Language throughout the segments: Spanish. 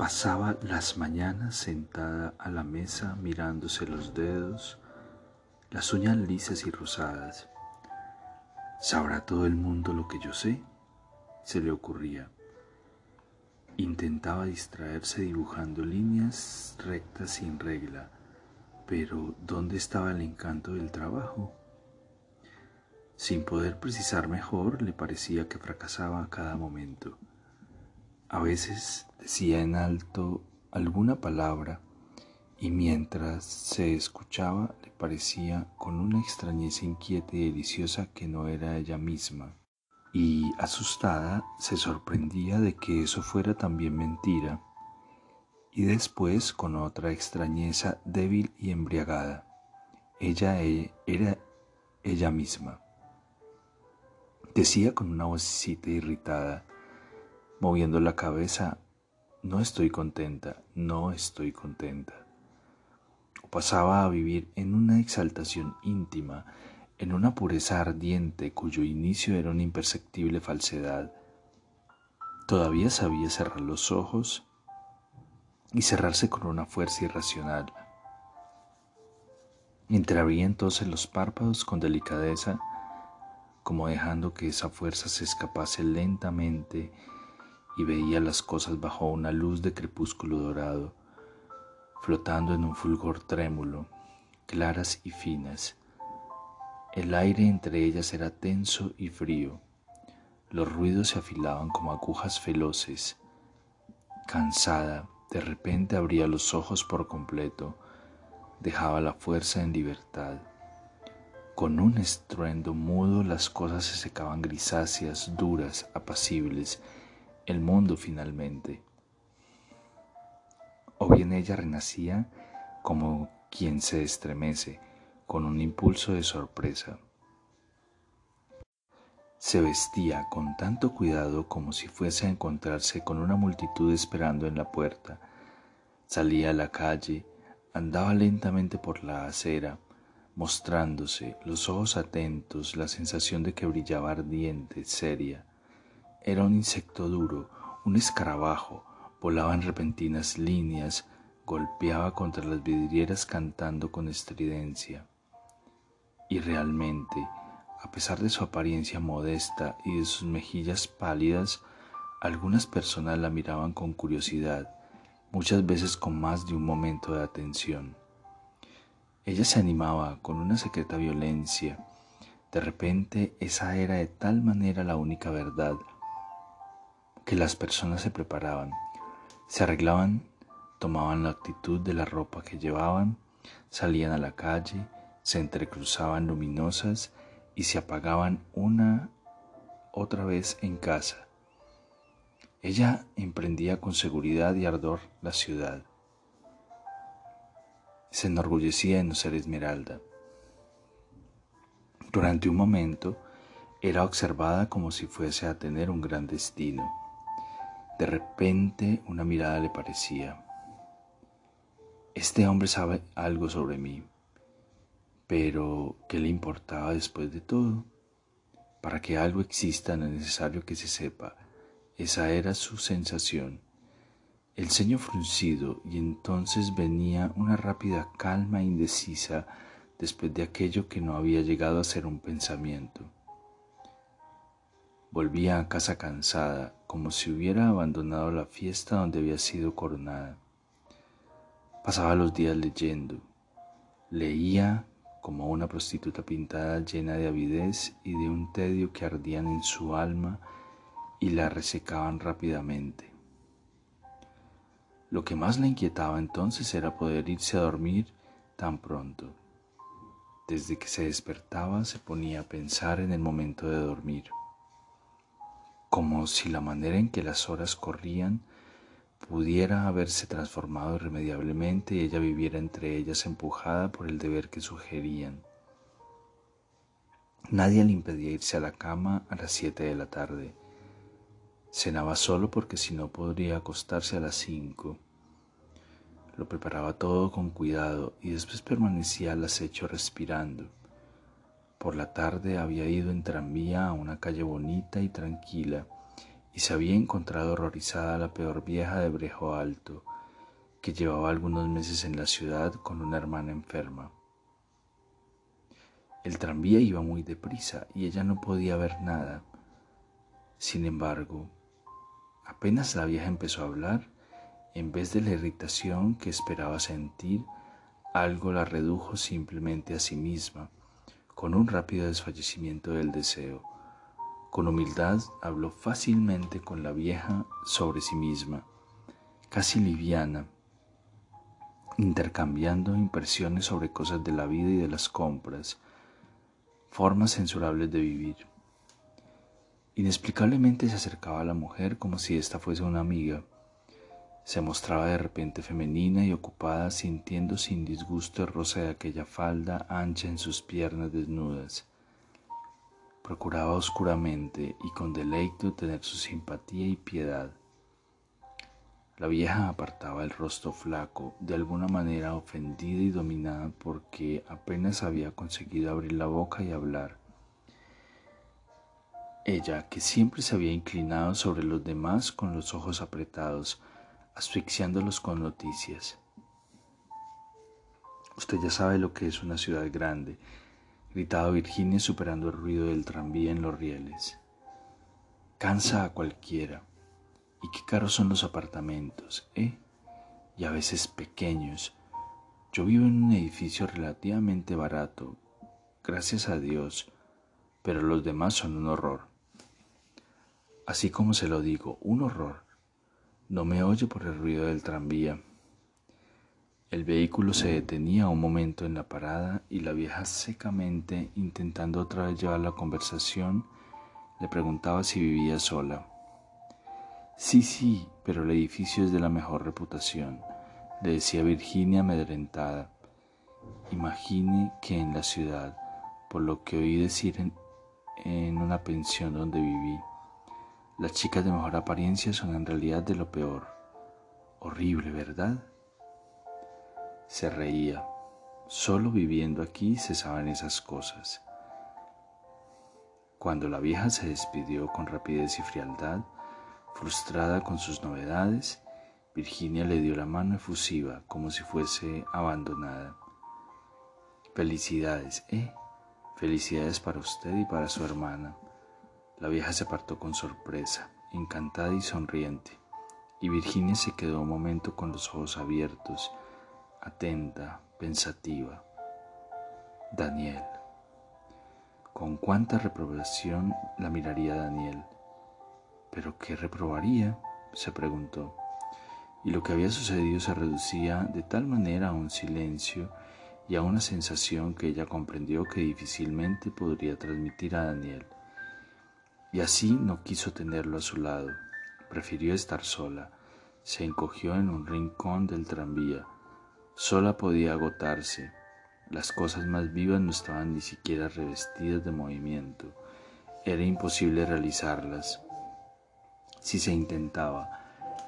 Pasaba las mañanas sentada a la mesa mirándose los dedos, las uñas lisas y rosadas. ¿Sabrá todo el mundo lo que yo sé? Se le ocurría. Intentaba distraerse dibujando líneas rectas sin regla, pero ¿dónde estaba el encanto del trabajo? Sin poder precisar mejor, le parecía que fracasaba a cada momento. A veces decía en alto alguna palabra y mientras se escuchaba le parecía con una extrañeza inquieta y deliciosa que no era ella misma. Y asustada se sorprendía de que eso fuera también mentira. Y después con otra extrañeza débil y embriagada. Ella e, era ella misma. Decía con una vocecita irritada, moviendo la cabeza, no estoy contenta, no estoy contenta. O pasaba a vivir en una exaltación íntima, en una pureza ardiente cuyo inicio era una imperceptible falsedad. Todavía sabía cerrar los ojos y cerrarse con una fuerza irracional. Entreabría entonces los párpados con delicadeza, como dejando que esa fuerza se escapase lentamente y veía las cosas bajo una luz de crepúsculo dorado, flotando en un fulgor trémulo, claras y finas. El aire entre ellas era tenso y frío. Los ruidos se afilaban como agujas veloces. Cansada, de repente abría los ojos por completo, dejaba la fuerza en libertad. Con un estruendo mudo las cosas se secaban grisáceas, duras, apacibles, el mundo finalmente. O bien ella renacía como quien se estremece con un impulso de sorpresa. Se vestía con tanto cuidado como si fuese a encontrarse con una multitud esperando en la puerta. Salía a la calle, andaba lentamente por la acera, mostrándose, los ojos atentos, la sensación de que brillaba ardiente, seria. Era un insecto duro, un escarabajo, volaba en repentinas líneas, golpeaba contra las vidrieras cantando con estridencia. Y realmente, a pesar de su apariencia modesta y de sus mejillas pálidas, algunas personas la miraban con curiosidad, muchas veces con más de un momento de atención. Ella se animaba con una secreta violencia. De repente esa era de tal manera la única verdad que las personas se preparaban, se arreglaban, tomaban la actitud de la ropa que llevaban, salían a la calle, se entrecruzaban luminosas y se apagaban una otra vez en casa. Ella emprendía con seguridad y ardor la ciudad. Se enorgullecía en no ser Esmeralda. Durante un momento era observada como si fuese a tener un gran destino. De repente una mirada le parecía, este hombre sabe algo sobre mí, pero ¿qué le importaba después de todo? Para que algo exista no es necesario que se sepa. Esa era su sensación. El ceño fruncido y entonces venía una rápida calma indecisa después de aquello que no había llegado a ser un pensamiento. Volvía a casa cansada, como si hubiera abandonado la fiesta donde había sido coronada. Pasaba los días leyendo. Leía como una prostituta pintada llena de avidez y de un tedio que ardían en su alma y la resecaban rápidamente. Lo que más la inquietaba entonces era poder irse a dormir tan pronto. Desde que se despertaba se ponía a pensar en el momento de dormir como si la manera en que las horas corrían pudiera haberse transformado irremediablemente y ella viviera entre ellas empujada por el deber que sugerían. Nadie le impedía irse a la cama a las siete de la tarde. Cenaba solo porque si no podría acostarse a las cinco. Lo preparaba todo con cuidado y después permanecía al acecho respirando. Por la tarde había ido en tranvía a una calle bonita y tranquila y se había encontrado horrorizada la peor vieja de Brejo Alto, que llevaba algunos meses en la ciudad con una hermana enferma. El tranvía iba muy deprisa y ella no podía ver nada. Sin embargo, apenas la vieja empezó a hablar, en vez de la irritación que esperaba sentir, algo la redujo simplemente a sí misma, con un rápido desfallecimiento del deseo. Con humildad habló fácilmente con la vieja sobre sí misma, casi liviana, intercambiando impresiones sobre cosas de la vida y de las compras, formas censurables de vivir. Inexplicablemente se acercaba a la mujer como si ésta fuese una amiga. Se mostraba de repente femenina y ocupada, sintiendo sin disgusto el roce de aquella falda ancha en sus piernas desnudas. Procuraba oscuramente y con deleite tener su simpatía y piedad. La vieja apartaba el rostro flaco, de alguna manera ofendida y dominada porque apenas había conseguido abrir la boca y hablar. Ella, que siempre se había inclinado sobre los demás con los ojos apretados, asfixiándolos con noticias. Usted ya sabe lo que es una ciudad grande, gritaba Virginia superando el ruido del tranvía en los rieles. Cansa a cualquiera. Y qué caros son los apartamentos, ¿eh? Y a veces pequeños. Yo vivo en un edificio relativamente barato, gracias a Dios, pero los demás son un horror. Así como se lo digo, un horror. No me oye por el ruido del tranvía. El vehículo se detenía un momento en la parada y la vieja secamente, intentando otra vez llevar la conversación, le preguntaba si vivía sola. Sí, sí, pero el edificio es de la mejor reputación, le decía Virginia amedrentada. Imagine que en la ciudad, por lo que oí decir en, en una pensión donde viví, las chicas de mejor apariencia son en realidad de lo peor. Horrible, ¿verdad? Se reía. Solo viviendo aquí se saben esas cosas. Cuando la vieja se despidió con rapidez y frialdad, Frustrada con sus novedades, Virginia le dio la mano efusiva como si fuese abandonada. Felicidades, ¿eh? Felicidades para usted y para su hermana. La vieja se apartó con sorpresa, encantada y sonriente, y Virginia se quedó un momento con los ojos abiertos, atenta, pensativa. Daniel. Con cuánta reprobación la miraría Daniel ¿Pero qué reprobaría? se preguntó. Y lo que había sucedido se reducía de tal manera a un silencio y a una sensación que ella comprendió que difícilmente podría transmitir a Daniel. Y así no quiso tenerlo a su lado. Prefirió estar sola. Se encogió en un rincón del tranvía. Sola podía agotarse. Las cosas más vivas no estaban ni siquiera revestidas de movimiento. Era imposible realizarlas. Si se intentaba,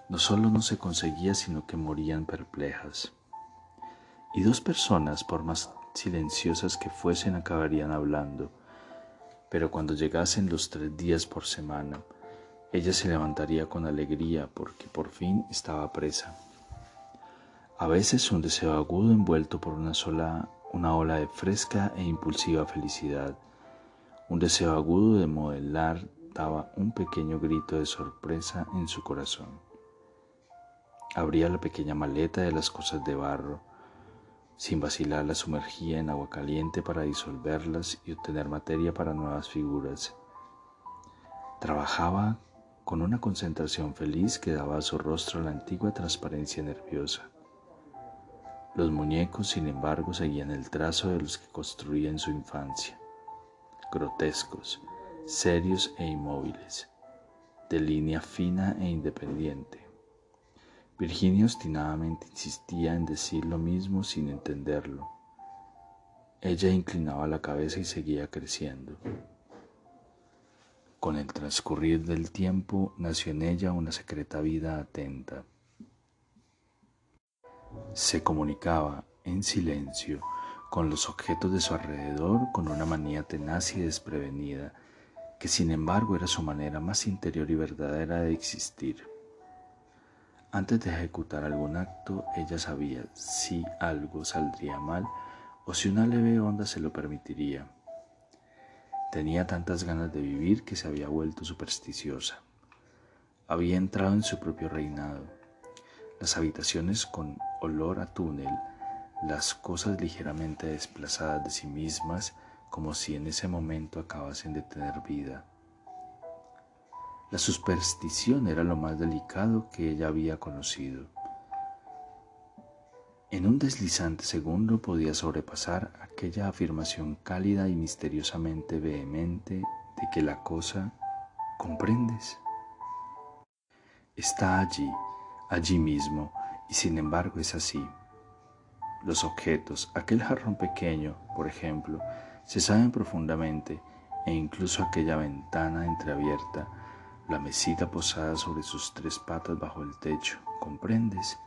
no solo no se conseguía, sino que morían perplejas. Y dos personas, por más silenciosas que fuesen, acabarían hablando. Pero cuando llegasen los tres días por semana, ella se levantaría con alegría porque por fin estaba presa. A veces un deseo agudo envuelto por una sola, una ola de fresca e impulsiva felicidad, un deseo agudo de modelar daba un pequeño grito de sorpresa en su corazón. Abría la pequeña maleta de las cosas de barro, sin vacilar la sumergía en agua caliente para disolverlas y obtener materia para nuevas figuras. Trabajaba con una concentración feliz que daba a su rostro la antigua transparencia nerviosa. Los muñecos, sin embargo, seguían el trazo de los que construía en su infancia, grotescos, serios e inmóviles, de línea fina e independiente. Virginia obstinadamente insistía en decir lo mismo sin entenderlo. Ella inclinaba la cabeza y seguía creciendo. Con el transcurrir del tiempo nació en ella una secreta vida atenta. Se comunicaba en silencio con los objetos de su alrededor con una manía tenaz y desprevenida, que sin embargo era su manera más interior y verdadera de existir. Antes de ejecutar algún acto, ella sabía si algo saldría mal o si una leve onda se lo permitiría. Tenía tantas ganas de vivir que se había vuelto supersticiosa. Había entrado en su propio reinado. Las habitaciones con olor a túnel, las cosas ligeramente desplazadas de sí mismas, como si en ese momento acabasen de tener vida. La superstición era lo más delicado que ella había conocido. En un deslizante segundo podía sobrepasar aquella afirmación cálida y misteriosamente vehemente de que la cosa, ¿comprendes? Está allí, allí mismo, y sin embargo es así. Los objetos, aquel jarrón pequeño, por ejemplo, se saben profundamente, e incluso aquella ventana entreabierta, la mesita posada sobre sus tres patas bajo el techo, ¿comprendes?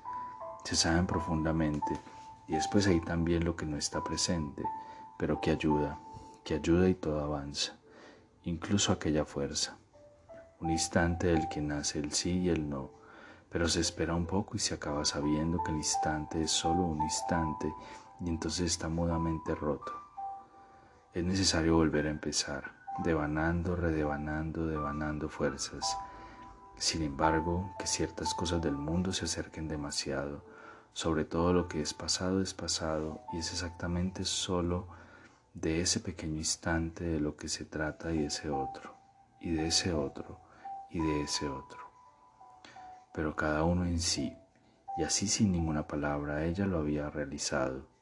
Se saben profundamente y después hay también lo que no está presente, pero que ayuda, que ayuda y todo avanza, incluso aquella fuerza. Un instante del que nace el sí y el no, pero se espera un poco y se acaba sabiendo que el instante es solo un instante y entonces está mudamente roto. Es necesario volver a empezar devanando, redevanando, devanando fuerzas. Sin embargo, que ciertas cosas del mundo se acerquen demasiado, sobre todo lo que es pasado es pasado y es exactamente solo de ese pequeño instante de lo que se trata y de ese otro, y de ese otro, y de ese otro. Pero cada uno en sí, y así sin ninguna palabra, ella lo había realizado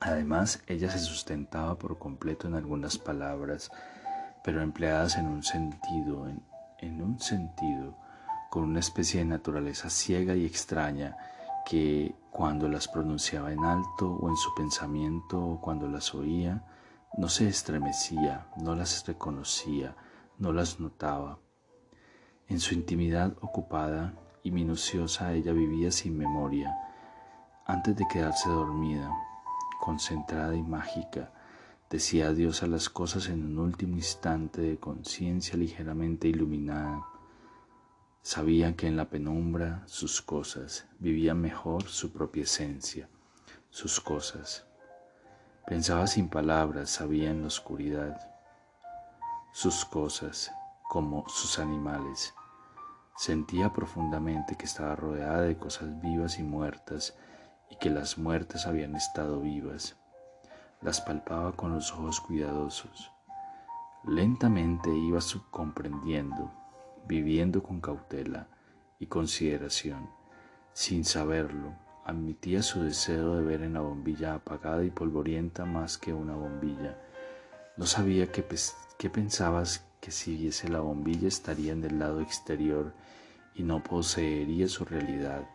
Además, ella se sustentaba por completo en algunas palabras, pero empleadas en un sentido, en, un sentido, con una especie de naturaleza ciega y extraña que cuando las pronunciaba en alto o en su pensamiento o cuando las oía, no se estremecía, no las reconocía, no las notaba. En su intimidad ocupada y minuciosa ella vivía sin memoria, antes de quedarse dormida, concentrada y mágica, decía adiós a las cosas en un último instante de conciencia ligeramente iluminada. Sabía que en la penumbra sus cosas vivían mejor su propia esencia, sus cosas. Pensaba sin palabras, sabía en la oscuridad. Sus cosas, como sus animales. Sentía profundamente que estaba rodeada de cosas vivas y muertas y que las muertes habían estado vivas. Las palpaba con los ojos cuidadosos. Lentamente iba subcomprendiendo, viviendo con cautela y consideración. Sin saberlo, admitía su deseo de ver en la bombilla apagada y polvorienta más que una bombilla. No sabía qué, qué pensabas que si viese la bombilla estaría en el lado exterior y no poseería su realidad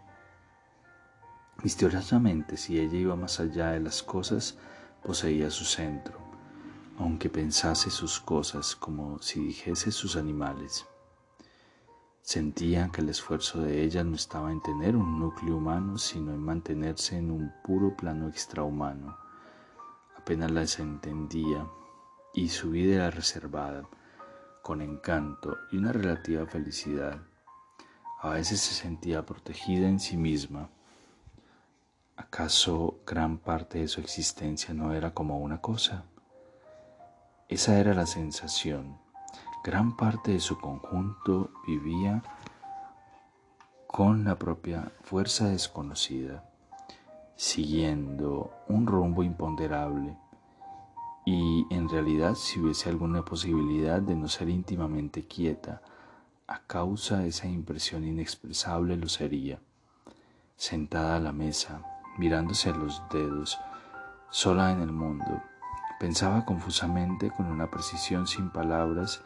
Misteriosamente, si ella iba más allá de las cosas, poseía su centro, aunque pensase sus cosas como si dijese sus animales. Sentía que el esfuerzo de ella no estaba en tener un núcleo humano, sino en mantenerse en un puro plano extrahumano. Apenas las entendía y su vida era reservada, con encanto y una relativa felicidad. A veces se sentía protegida en sí misma ¿Acaso gran parte de su existencia no era como una cosa? Esa era la sensación. Gran parte de su conjunto vivía con la propia fuerza desconocida, siguiendo un rumbo imponderable. Y en realidad si hubiese alguna posibilidad de no ser íntimamente quieta, a causa de esa impresión inexpresable lo sería. Sentada a la mesa, mirándose los dedos, sola en el mundo. Pensaba confusamente con una precisión sin palabras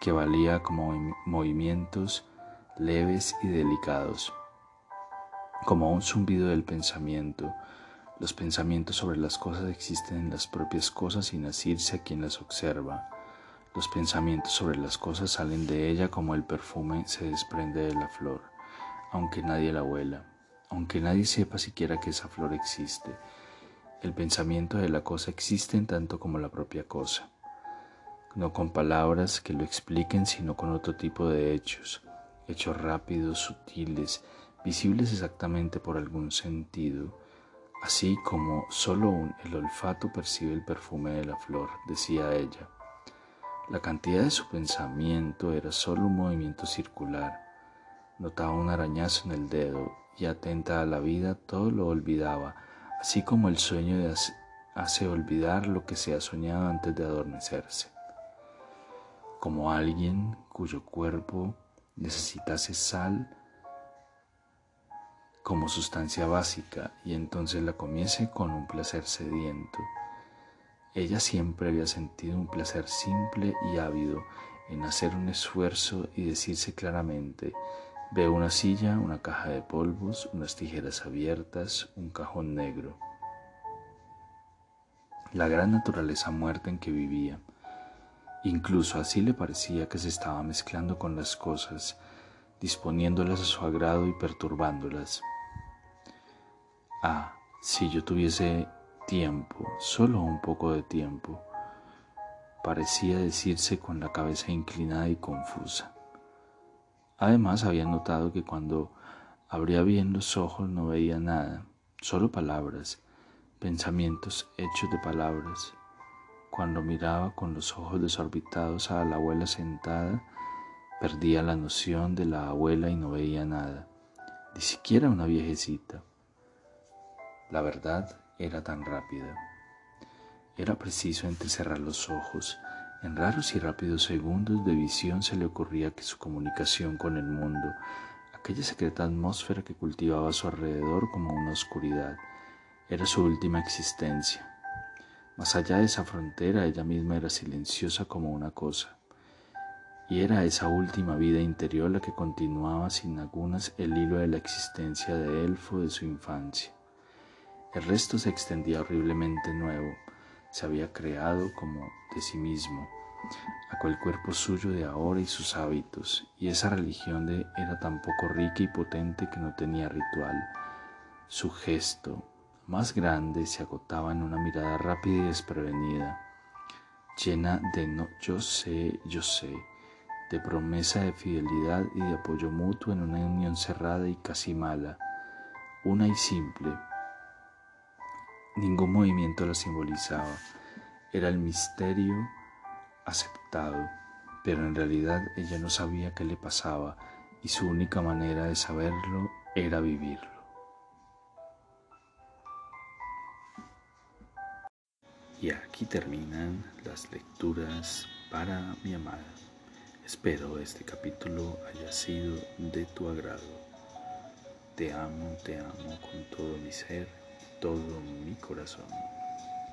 que valía como movimientos leves y delicados. como un zumbido del pensamiento. Los pensamientos sobre las cosas existen en las propias cosas sin asirse a quien las observa. Los pensamientos sobre las cosas salen de ella como el perfume se desprende de la flor, aunque nadie la huela, aunque nadie sepa siquiera que esa flor existe. El pensamiento de la cosa existe en tanto como la propia cosa no con palabras que lo expliquen, sino con otro tipo de hechos, hechos rápidos, sutiles, visibles exactamente por algún sentido, así como solo el olfato percibe el perfume de la flor, decía ella. La cantidad de su pensamiento era solo un movimiento circular. Notaba un arañazo en el dedo y atenta a la vida todo lo olvidaba, así como el sueño hace olvidar lo que se ha soñado antes de adormecerse como alguien cuyo cuerpo necesitase sal como sustancia básica y entonces la comiese con un placer sediento. Ella siempre había sentido un placer simple y ávido en hacer un esfuerzo y decirse claramente, veo una silla, una caja de polvos, unas tijeras abiertas, un cajón negro. La gran naturaleza muerta en que vivía, Incluso así le parecía que se estaba mezclando con las cosas, disponiéndolas a su agrado y perturbándolas. Ah, si yo tuviese tiempo, solo un poco de tiempo, parecía decirse con la cabeza inclinada y confusa. Además había notado que cuando abría bien los ojos no veía nada, solo palabras, pensamientos hechos de palabras, cuando miraba con los ojos desorbitados a la abuela sentada, perdía la noción de la abuela y no veía nada, ni siquiera una viejecita. La verdad era tan rápida. Era preciso entrecerrar los ojos. En raros y rápidos segundos de visión se le ocurría que su comunicación con el mundo, aquella secreta atmósfera que cultivaba a su alrededor como una oscuridad, era su última existencia más allá de esa frontera, ella misma era silenciosa como una cosa. Y era esa última vida interior la que continuaba sin lagunas el hilo de la existencia de elfo de su infancia. El resto se extendía horriblemente nuevo, se había creado como de sí mismo, aquel cuerpo suyo de ahora y sus hábitos, y esa religión de era tan poco rica y potente que no tenía ritual. Su gesto, más grande se agotaba en una mirada rápida y desprevenida, llena de no yo sé, yo sé, de promesa de fidelidad y de apoyo mutuo en una unión cerrada y casi mala, una y simple. Ningún movimiento la simbolizaba, era el misterio aceptado, pero en realidad ella no sabía qué le pasaba y su única manera de saberlo era vivirlo. Y aquí terminan las lecturas para mi amada. Espero este capítulo haya sido de tu agrado. Te amo, te amo con todo mi ser, todo mi corazón.